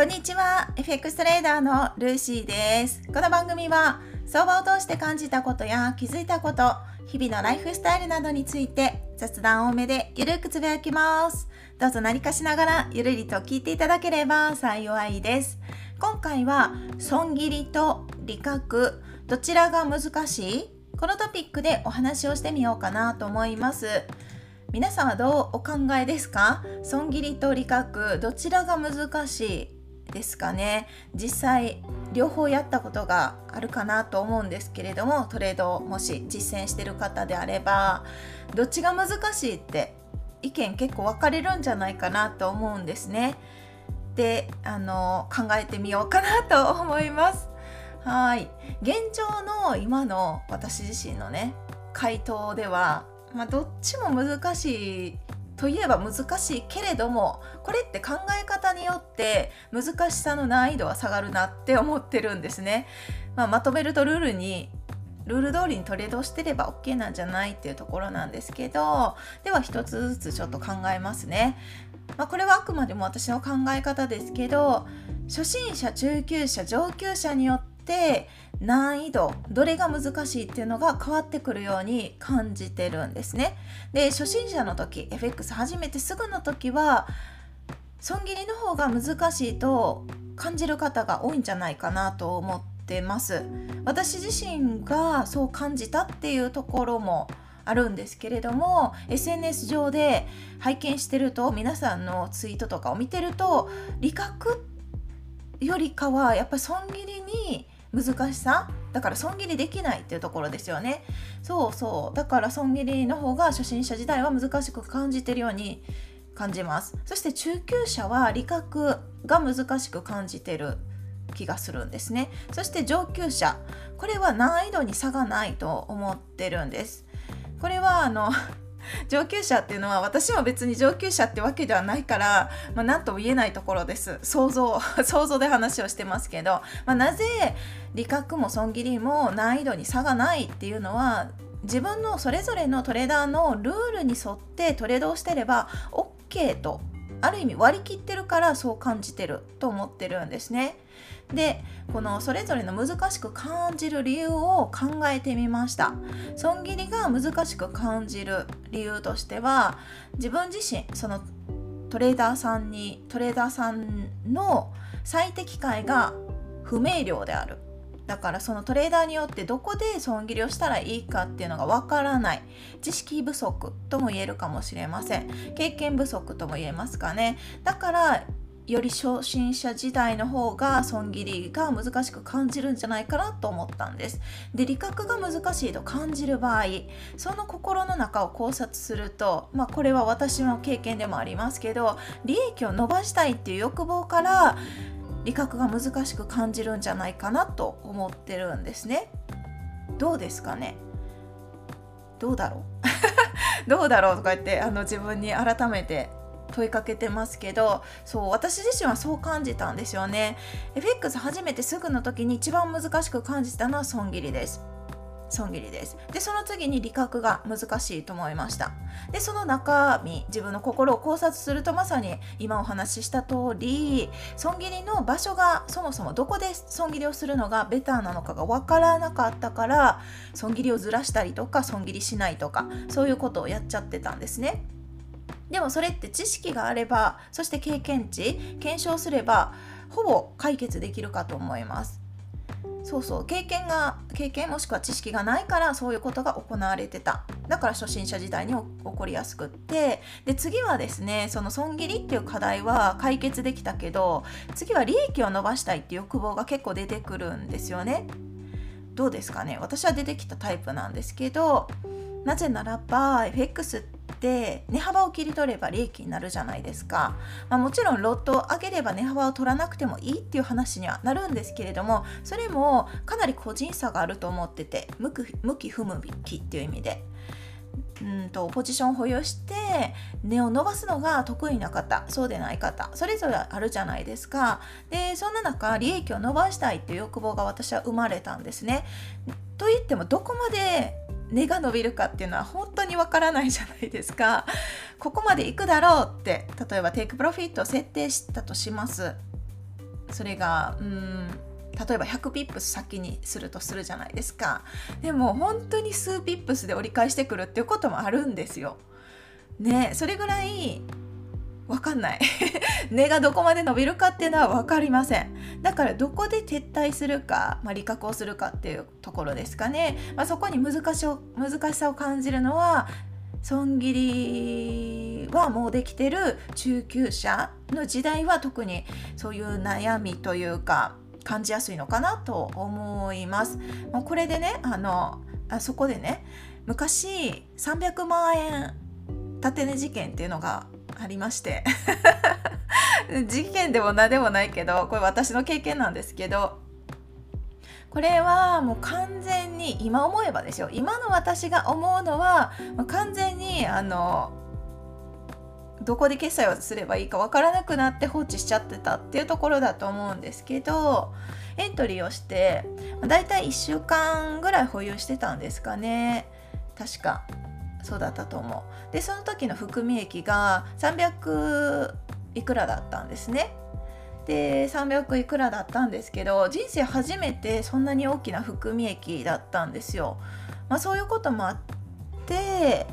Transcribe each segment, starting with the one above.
こんにちは。FX トレーダーのルーシーです。この番組は相場を通して感じたことや気づいたこと日々のライフスタイルなどについて雑談多めでゆるくつぶやきます。どうぞ何かしながらゆるりと聞いていただければ幸いです。今回は損切りと利確どちらが難しい？このトピックでお話をしてみようかなと思います。皆さんはどうお考えですか？損切りと利確どちらが難しい？ですかね実際両方やったことがあるかなと思うんですけれどもトレードをもし実践してる方であればどっちが難しいって意見結構分かれるんじゃないかなと思うんですね。であの考えてみようかなと思います。はい現状の今の私自身のね回答ではまあ、どっちも難しいといえば難しいけれどもこれって考え方によって難しさの難易度は下がるなって思ってるんですね。まあ、まとめるとルールにルール通りにトレードしてれば OK なんじゃないっていうところなんですけどでは一つずつちょっと考えますね。まあ、これはあくまでも私の考え方ですけど初心者中級者上級者によって難易度どれが難しいっていうのが変わってくるように感じてるんですね。で初心者の時 FX 始めてすぐの時は損切りの方が難しいと感じる方が多いんじゃないかなと思ってます。私自身がそう感じたっていうところもあるんですけれども SNS 上で拝見してると皆さんのツイートとかを見てると利確よりかはやっぱり損切りに難しさだから損切りできないっていうところですよね。そうそう。だから損切りの方が初心者時代は難しく感じてるように感じます。そして中級者は理覚が難しく感じてる気がするんですね。そして上級者これは難易度に差がないと思ってるんです。これはあの 上級者っていうのは私も別に上級者ってわけではないから、まあ、何とも言えないところです想像 想像で話をしてますけど、まあ、なぜ理覚も損切りも難易度に差がないっていうのは自分のそれぞれのトレーダーのルールに沿ってトレードをしてれば OK とある意味割り切ってるからそう感じてると思ってるんですね。でこのそれぞれの難しく感じる理由を考えてみました。損切りが難しく感じる理由としては自分自身そのトレーダーさんにトレーダーさんの最適解が不明瞭である。だからそのトレーダーによってどこで損切りをしたらいいかっていうのがわからない。知識不足とも言えるかもしれません。経験不足とも言えますかね。だからより初心者時代の方が損切りが難しく感じるんじゃないかなと思ったんです。で理覚が難しいと感じる場合その心の中を考察すると、まあ、これは私の経験でもありますけど利益を伸ばしたいっていう欲望から理覚が難しく感じるんじゃないかなと思ってるんですね。どうですかね？どうだろう？どうだろう？とか言ってあの自分に改めて問いかけてますけどそう私自身はそう感じたんですよね。FX 初めてすぐの時に一番難しく感じたのは損切りです。損切りです。でその次に理覚が難しいと思いました。でその中身自分の心を考察するとまさに今お話しした通り損切りの場所がそもそもどこで損切りをするのがベターなのかが分からなかったから損切りをずらしたりとか損切りしないとかそういうことをやっちゃってたんですね。でもそれって知識があればそして経験値検証すればほぼ解決できるかと思います。そうそう。経験が経験もしくは知識がないからそういうことが行われてた。だから初心者時代に起こりやすくって。で次はですねその損切りっていう課題は解決できたけど次は利益を伸ばしたいっていう欲望が結構出てくるんですよね。どうですかね？私は出てきたタイプなんですけどなぜならば FX ってって値幅を切り取れば利益になるじゃないですか、まあ、もちろんロットを上げれば値幅を取らなくてもいいっていう話にはなるんですけれどもそれもかなり個人差があると思ってて向き不向きっていう意味で。うんとポジションを保有して値を伸ばすのが得意な方そうでない方それぞれあるじゃないですか。でそんな中利益を伸ばしたいっていう欲望が私は生まれたんですね。と言ってもどこまで根が伸びるかっていうのは本当にわからないじゃないですか。ここまでいくだろうって例えばテイクプロフィットを設定したとします。それがうん例えば100ピップス先にするとするじゃないですか。でも本当に数ピップスで折り返してくるっていうこともあるんですよ。ねそれぐらい分かんない。値がどこまで伸びるかっていうのは分かりません。だからどこで撤退するか、まあ、利確をするかっていうところですかね、まあ、そこに難し難しさを感じるのは損切りはもうできてる中級者の時代は特にそういう悩みというか感じやすいのかなと思います。もうこれでねあのあそこでね昔300万円縦値事件っていうのがありまして。事件でも何でもないけどこれ私の経験なんですけど。これはもう完全に今思えばですよ。今の私が思うのは完全にあのどこで決済をすればいいか分からなくなって放置しちゃってたっていうところだと思うんですけどエントリーをしてだいたい1週間ぐらい保有してたんですかね。確か。そうだったと思うでその時の含み益が300いくらだったんですねで300いくらだったんですけど人生初めてそんなに大きな含み益だったんですよ。まあ、そういうこともあって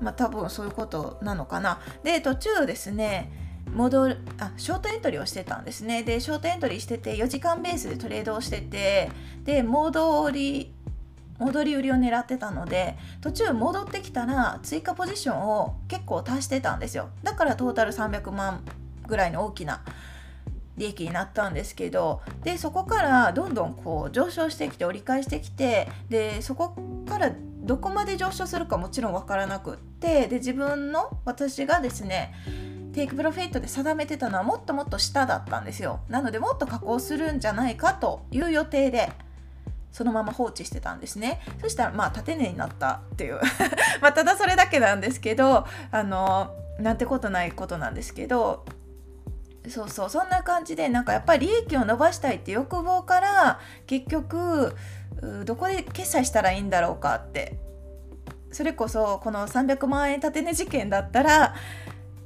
まあ多分そういうことなのかな。で途中ですね戻るあショートエントリーをしてたんですねでショートエントリーしてて4時間ベースでトレードをしててで戻り戻り売りを狙ってたので途中戻ってきたら追加ポジションを結構足してたんですよ。だからトータル300万ぐらいの大きな利益になったんですけどでそこからどんどんこう上昇してきて折り返してきてでそこからどこまで上昇するかもちろん分からなくってで自分の私がですねテイクプロフィットで定めてたのはもっともっと下だったんですよ。なのでもっと加工するんじゃないかという予定でそのまま放置してたんですね。そしたらまあ縦値になったっていう。まただそれだけなんですけどあのなんてことないことなんですけどそうそうそんな感じでなんかやっぱり利益を伸ばしたいって欲望から結局どこで決済したらいいんだろうかって。それこそこの300万円立て値事件だったら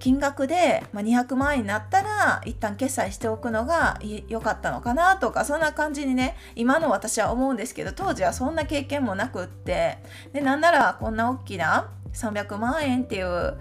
金額で200万円になったら一旦決済しておくのが良かったのかなとかそんな感じにね今の私は思うんですけど当時はそんな経験もなくって。でなんならこんな大きな300万円っていう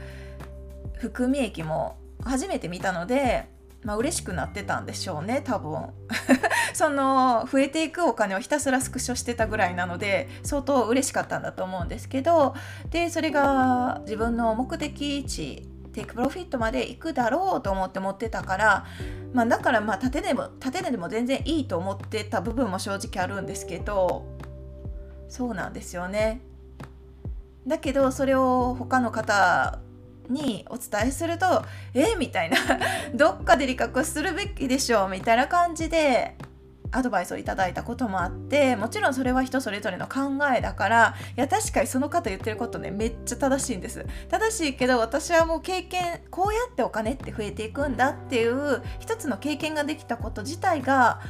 含み益も初めて見たのでまあ嬉しくなってたんでしょうね多分。その増えていくお金をひたすらスクショしてたぐらいなので相当嬉しかったんだと思うんですけどでそれが自分の目的地テイクプロフィットまで行くだろうと思って持ってたから、まあ、だからまあ縦でも縦でも全然いいと思ってた部分も正直あるんですけどそうなんですよね。だけどそれを他の方にお伝えすると「えみたいな どっかで理覚するべきでしょうみたいな感じでアドバイスをいただいたこともあってもちろんそれは人それぞれの考えだからいや確かにその方言ってることねめっちゃ正しいんです。正しいけど私はもう経験こうやってお金って増えていくんだっていう一つの経験ができたこと自体が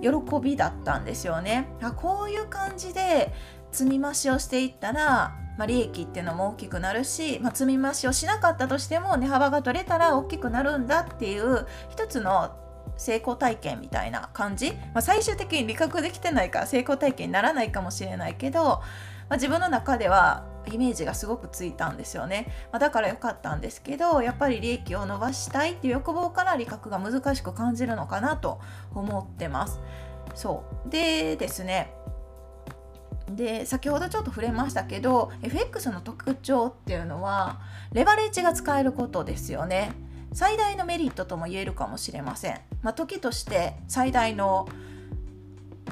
喜びだったんですよね。あこういう感じで積み増しをしていったらまあ、利益っていうのも大きくなるし、まあ、積み増しをしなかったとしても値幅が取れたら大きくなるんだっていう一つの成功体験みたいな感じ、まあ、最終的に理覚できてないから成功体験にならないかもしれないけど、まあ、自分の中ではイメージがすごくついたんですよね、まあ、だから良かったんですけどやっぱり利益を伸ばしたいっていう欲望から理覚が難しく感じるのかなと思ってます。そう。でですね。で先ほどちょっと触れましたけど FX の特徴っていうのはレバレッジが使えることですよね。最大のメリットとも言えるかもしれません、まあ、時として最大の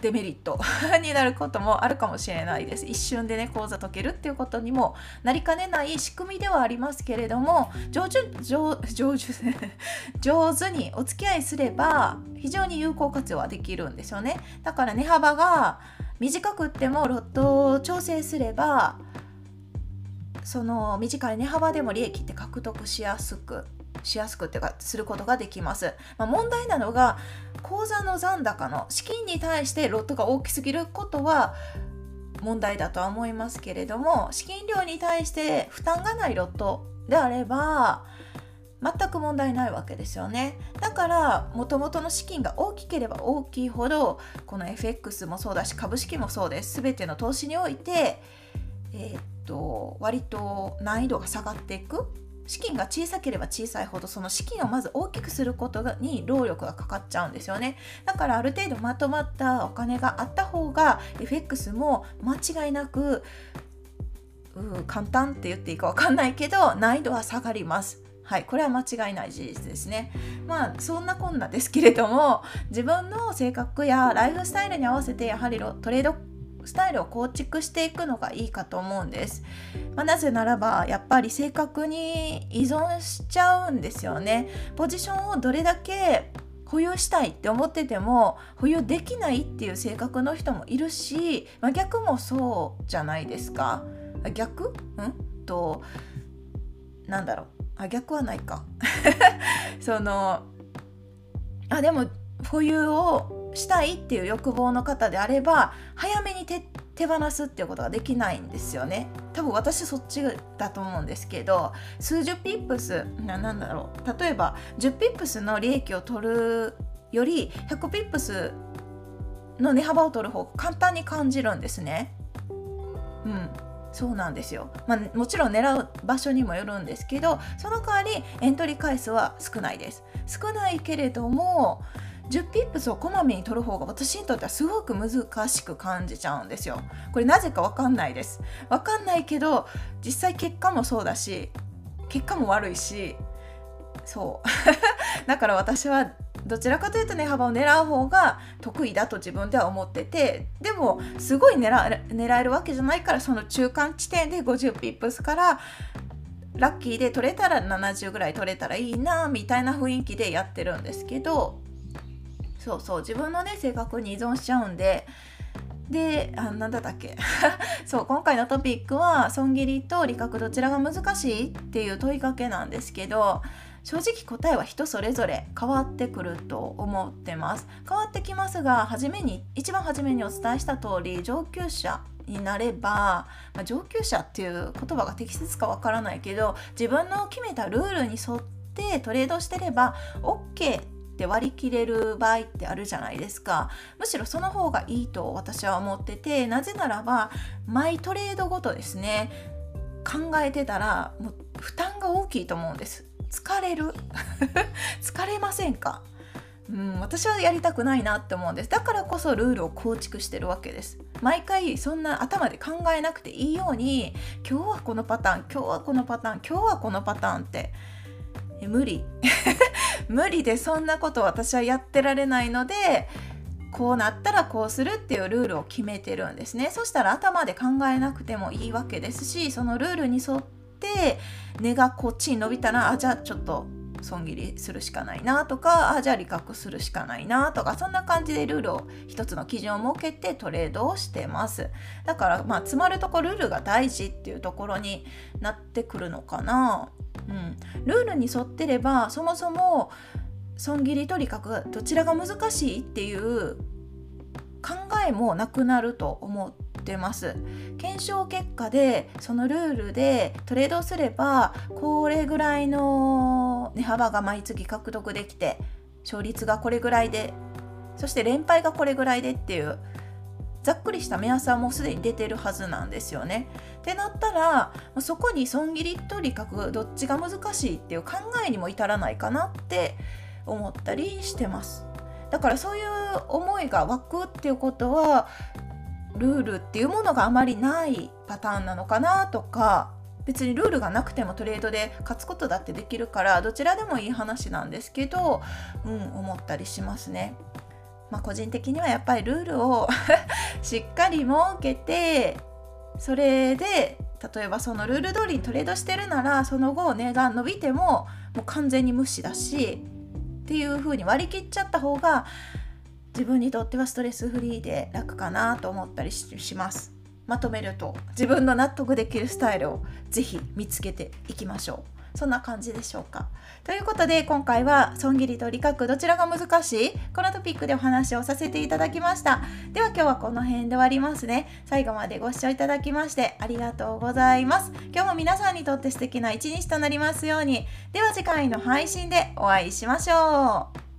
デメリット になることもあるかもしれないです。一瞬でね講座解けるっていうことにもなりかねない仕組みではありますけれども上手上上手 上手にお付き合いすれば非常に有効活用はできるんですよね。だから値幅が短くってもロットを調整すればその短い値幅でも利益って獲得しやすくしやすくってかすることができます、まあ、問題なのが口座の残高の資金に対してロットが大きすぎることは問題だとは思いますけれども資金量に対して負担がないロットであれば全く問題ないわけですよね。だからもともとの資金が大きければ大きいほどこの FX もそうだし株式もそうです全ての投資において、えー、っと割と難易度が下がっていく。資金が小さければ小さいほどその資金をまず大きくすることに労力がかかっちゃうんですよねだからある程度まとまったお金があった方が FX も間違いなく簡単って言っていいか分かんないけど難易度は下がりますはい、これは間違いない事実ですね。まあそんなこんなですけれども自分の性格やライフスタイルに合わせてやはりトレードスタイルを構築していくのがいいかと思うんです。まあ、なぜならばやっぱり性格に依存しちゃうんですよね。ポジションをどれだけ保有したいって思ってても保有できないっていう性格の人もいるし、まあ、逆もそうじゃないですか。逆？ん？となんだろうあ逆はないか そのあでも保有をしたいっていう欲望の方であれば早めに手手放すっていうことができないんですよね。多分私そっちだと思うんですけど数十ピップスななんだろう。例えば10ピップスの利益を取るより100ピップスの値幅を取る方が簡単に感じるんですね。うん。そうなんですよ、まあ、もちろん狙う場所にもよるんですけどその代わりエントリー回数は少ないです。少ないけれども10ピップスをこまめに取る方が私にとってはすごく難しく感じちゃうんですよ。これなぜかわかんないです。わかんないけど実際結果もそうだし結果も悪いしそう。だから私はどちらかというと値幅を狙う方が得意だと自分では思っててでもすごい狙狙えるわけじゃないからその中間地点で50ピップスからラッキーで取れたら70ぐらい取れたらいいなみたいな雰囲気でやってるんですけどそうそう自分のね性格に依存しちゃうんで。であなんだったっけ？そう今回のトピックは損切りと利確どちらが難しいっていう問いかけなんですけど正直答えは人それぞれ変わってくると思ってます。変わってきますが初めに一番初めにお伝えした通り上級者になれば、まあ、上級者っていう言葉が適切かわからないけど自分の決めたルールに沿ってトレードしてれば OK って割り切れる場合ってあるじゃないですか。むしろその方がいいと私は思っててなぜならばマイトレードごとですね考えてたらもう負担が大きいと思うんです。疲れる？疲れませんか？うん、私はやりたくないなって思うんです。だからこそルールを構築してるわけです。毎回そんな頭で考えなくていいように今日はこのパターン今日はこのパターン今日はこのパターンって無理。無理でそんなこと私はやってられないのでこうなったらこうするっていうルールを決めてるんですね。そしたら頭で考えなくてもいいわけですしそのルールに沿って根がこっちに伸びたらあじゃあちょっと損切りするしかないなとかあじゃあ利確するしかないなとかそんな感じでルールを一つの基準を設けてトレードをしてます。だからまあ詰まるとこルールが大事っていうところになってくるのかな。うん。ルールに沿ってればそもそも損切りと利確どちらが難しいっていう考えもなくなると思ってます。検証結果でそのルールでトレードすればこれぐらいの値幅が毎月獲得できて勝率がこれぐらいでそして連敗がこれぐらいでっていうざっくりした目安はもうすでに出てるはずなんですよね。ってなったらそこに損切りと利確どっちが難しいっていう考えにも至らないかなって思ったりしてます。だからそういう思いが湧くっていうことはルールっていうものがあまりないパターンなのかなとか別にルールがなくてもトレードで勝つことだってできるからどちらでもいい話なんですけど、うん、思ったりしますね。まあ、個人的にはやっぱりルールを しっかり設けてそれで例えばそのルール通りにトレードしてるならその後値が伸びてももう完全に無視だしっていう風に割り切っちゃった方が自分にとってはストレスフリーで楽かなと思ったりしますまとめると自分の納得できるスタイルをぜひ見つけていきましょう。そんな感じでしょうか。ということで今回は損切りと利確どちらが難しい？このトピックでお話をさせていただきました。では今日はこの辺で終わりますね。最後までご視聴いただきましてありがとうございます。今日も皆さんにとって素敵な一日となりますように。では次回の配信でお会いしましょう。